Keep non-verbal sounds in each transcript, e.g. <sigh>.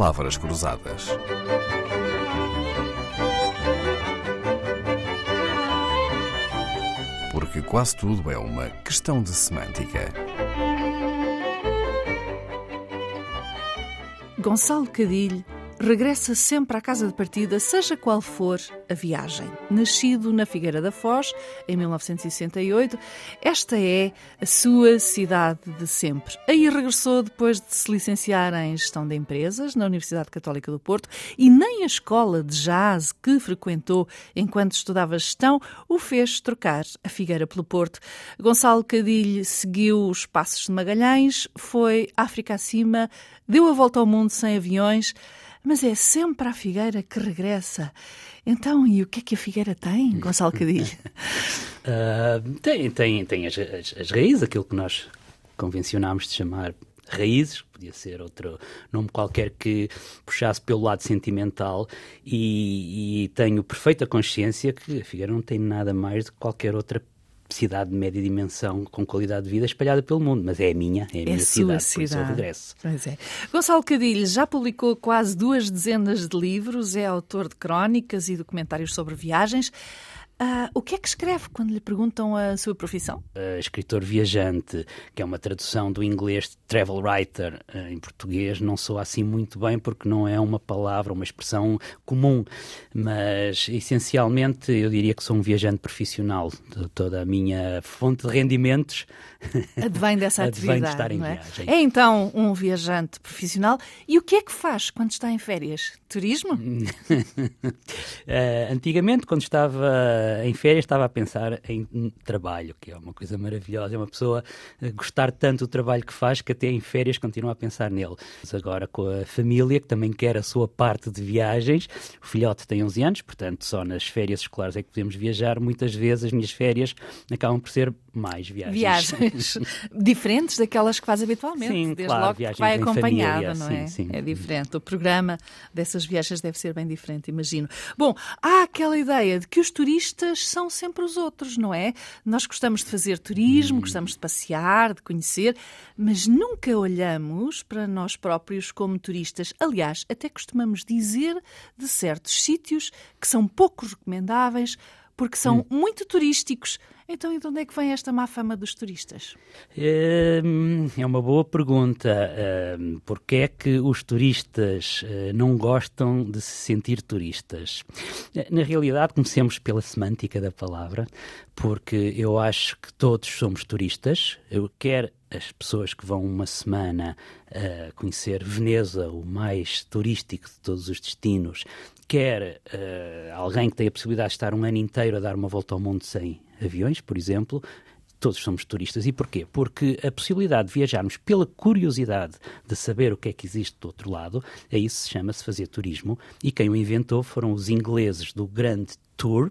palavras cruzadas. Porque quase tudo é uma questão de semântica. Gonçalo Cadilho regressa sempre à casa de partida, seja qual for a viagem. Nascido na Figueira da Foz, em 1968, esta é a sua cidade de sempre. Aí regressou depois de se licenciar em Gestão de Empresas na Universidade Católica do Porto e nem a escola de jazz que frequentou enquanto estudava gestão o fez trocar a Figueira pelo Porto. Gonçalo Cadilho seguiu os passos de Magalhães, foi África acima, deu a volta ao mundo sem aviões mas é sempre a figueira que regressa. Então, e o que é que a figueira tem, Gonçalo Cadilho? <laughs> uh, tem tem, tem as, as, as raízes, aquilo que nós convencionámos de chamar raízes, podia ser outro nome qualquer que puxasse pelo lado sentimental, e, e, tenho perfeita consciência que a Figueira não tem nada mais do que qualquer outra cidade de média dimensão com qualidade de vida espalhada pelo mundo, mas é a minha, é a é minha cidade, cidade, por isso eu regresso. Pois é. Gonçalo Cadilho já publicou quase duas dezenas de livros, é autor de crónicas e documentários sobre viagens. Uh, o que é que escreve quando lhe perguntam a sua profissão? Uh, escritor viajante, que é uma tradução do inglês travel writer uh, em português, não soa assim muito bem porque não é uma palavra, uma expressão comum, mas essencialmente eu diria que sou um viajante profissional. Toda a minha fonte de rendimentos <laughs> advém dessa advém atividade. De estar em é? viagem. é então um viajante profissional. E o que é que faz quando está em férias? Turismo? <laughs> antigamente, quando estava em férias estava a pensar em trabalho, que é uma coisa maravilhosa. É uma pessoa gostar tanto do trabalho que faz que até em férias continua a pensar nele. Mas agora com a família, que também quer a sua parte de viagens, o filhote tem 11 anos, portanto só nas férias escolares é que podemos viajar. Muitas vezes as minhas férias acabam por ser mais viagens. Viagens <laughs> diferentes daquelas que faz habitualmente, sim, desde claro, logo que vai acompanhada, não sim, é? Sim. É diferente. O programa dessas viagens deve ser bem diferente, imagino. Bom, há aquela ideia de que os turistas são sempre os outros, não é? Nós gostamos de fazer turismo, hum. gostamos de passear, de conhecer, mas nunca olhamos para nós próprios como turistas. Aliás, até costumamos dizer de certos sítios que são pouco recomendáveis porque são hum. muito turísticos. Então, e de onde é que vem esta má fama dos turistas? É, é uma boa pergunta. Ehm, Porquê é que os turistas eh, não gostam de se sentir turistas? Eh, na realidade, comecemos pela semântica da palavra, porque eu acho que todos somos turistas. Eu quero as pessoas que vão uma semana a conhecer Veneza, o mais turístico de todos os destinos, quer uh, alguém que tenha a possibilidade de estar um ano inteiro a dar uma volta ao mundo sem aviões, por exemplo, todos somos turistas. E porquê? Porque a possibilidade de viajarmos pela curiosidade de saber o que é que existe do outro lado, é isso se chama-se fazer turismo. E quem o inventou foram os ingleses do grande Tour,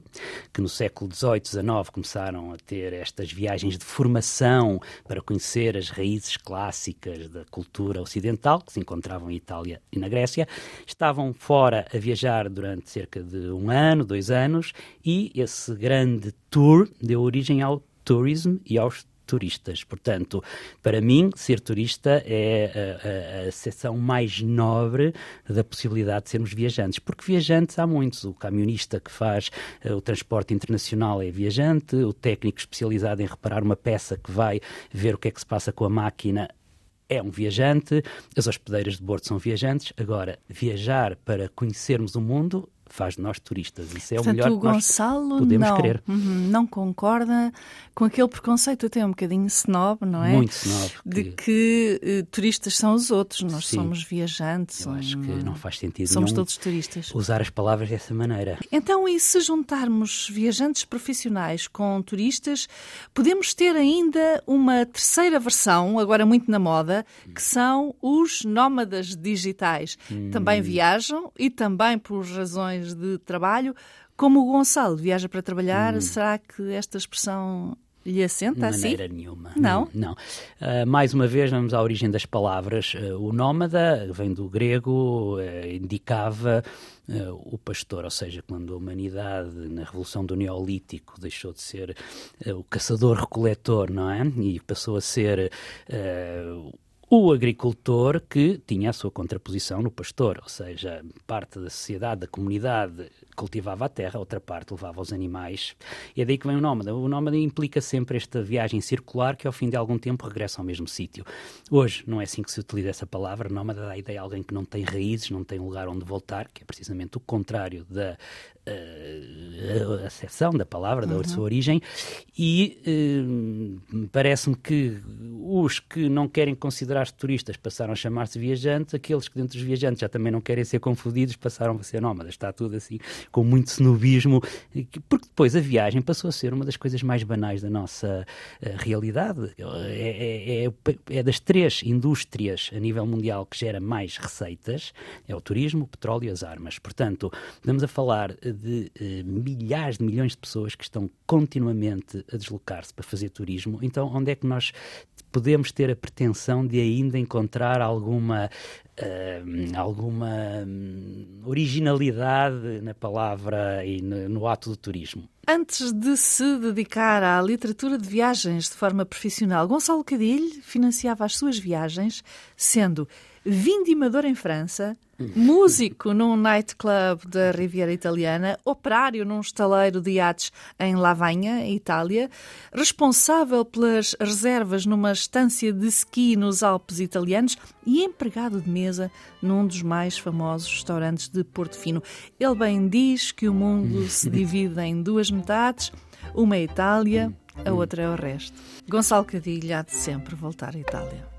que no século XVIII, XIX começaram a ter estas viagens de formação para conhecer as raízes clássicas da cultura ocidental, que se encontravam em Itália e na Grécia. Estavam fora a viajar durante cerca de um ano, dois anos, e esse grande tour deu origem ao tourism e aos turistas. Portanto, para mim, ser turista é a, a, a seção mais nobre da possibilidade de sermos viajantes, porque viajantes há muitos. O camionista que faz uh, o transporte internacional é viajante, o técnico especializado em reparar uma peça que vai ver o que é que se passa com a máquina é um viajante, as hospedeiras de bordo são viajantes. Agora, viajar para conhecermos o mundo faz de nós turistas. Isso é Portanto, o melhor o que Gonçalo nós podemos não, querer. Uhum, não concorda com aquele preconceito até um bocadinho snob, não é? Muito snob. De que uh, turistas são os outros, nós Sim. somos viajantes. Eu acho que não faz sentido Somos todos turistas. usar as palavras dessa maneira. Então, e se juntarmos viajantes profissionais com turistas, podemos ter ainda uma terceira versão, agora muito na moda, que são os nómadas digitais. Hum. Também viajam e também por razões de trabalho. Como o Gonçalo viaja para trabalhar, Hum. será que esta expressão lhe assenta De assim? maneira nenhuma. Não? Não. Uh, mais uma vez, vamos à origem das palavras. Uh, o nómada vem do grego, uh, indicava o pastor, ou seja, quando a humanidade, na Revolução do Neolítico, deixou de ser o caçador-recoletor, não é? E passou a ser o agricultor que tinha a sua contraposição no pastor, ou seja, parte da sociedade, da comunidade cultivava a terra, outra parte levava os animais. E é daí que vem o nómada. O nómada implica sempre esta viagem circular que ao fim de algum tempo regressa ao mesmo sítio. Hoje não é assim que se utiliza essa palavra. Nómada dá a ideia de alguém que não tem raízes, não tem lugar onde voltar, que é precisamente o contrário da uh, acessão da palavra, uhum. da sua origem, e uh, parece-me que os que não querem considerar-se turistas passaram a chamar-se viajantes, aqueles que dentro dos viajantes já também não querem ser confundidos passaram a ser nómadas. Está tudo assim com muito snobismo, porque depois a viagem passou a ser uma das coisas mais banais da nossa uh, realidade. É, é, é, é das três indústrias a nível mundial que gera mais receitas, é o turismo, o petróleo e as armas. Portanto, estamos a falar de eh, milhares de milhões de pessoas que estão continuamente a deslocar-se para fazer turismo. Então, onde é que nós podemos ter a pretensão de ainda encontrar alguma Uh, alguma um, originalidade na palavra e no, no, ato do turismo. Antes de se dedicar à literatura de viagens de forma profissional, Gonçalo Cadilho financiava as suas viagens sendo vindimador em França, músico num nightclub da Riviera Italiana, operário num estaleiro de iates em Lavagna, Itália, responsável pelas reservas numa estância de ski nos Alpes italianos e empregado de mesa num dos mais famosos restaurantes de Porto Fino. Ele bem diz que o mundo <laughs> se divide em duas metades, uma é a Itália, a outra é o resto. Gonçalo Cadilho há de sempre voltar à Itália.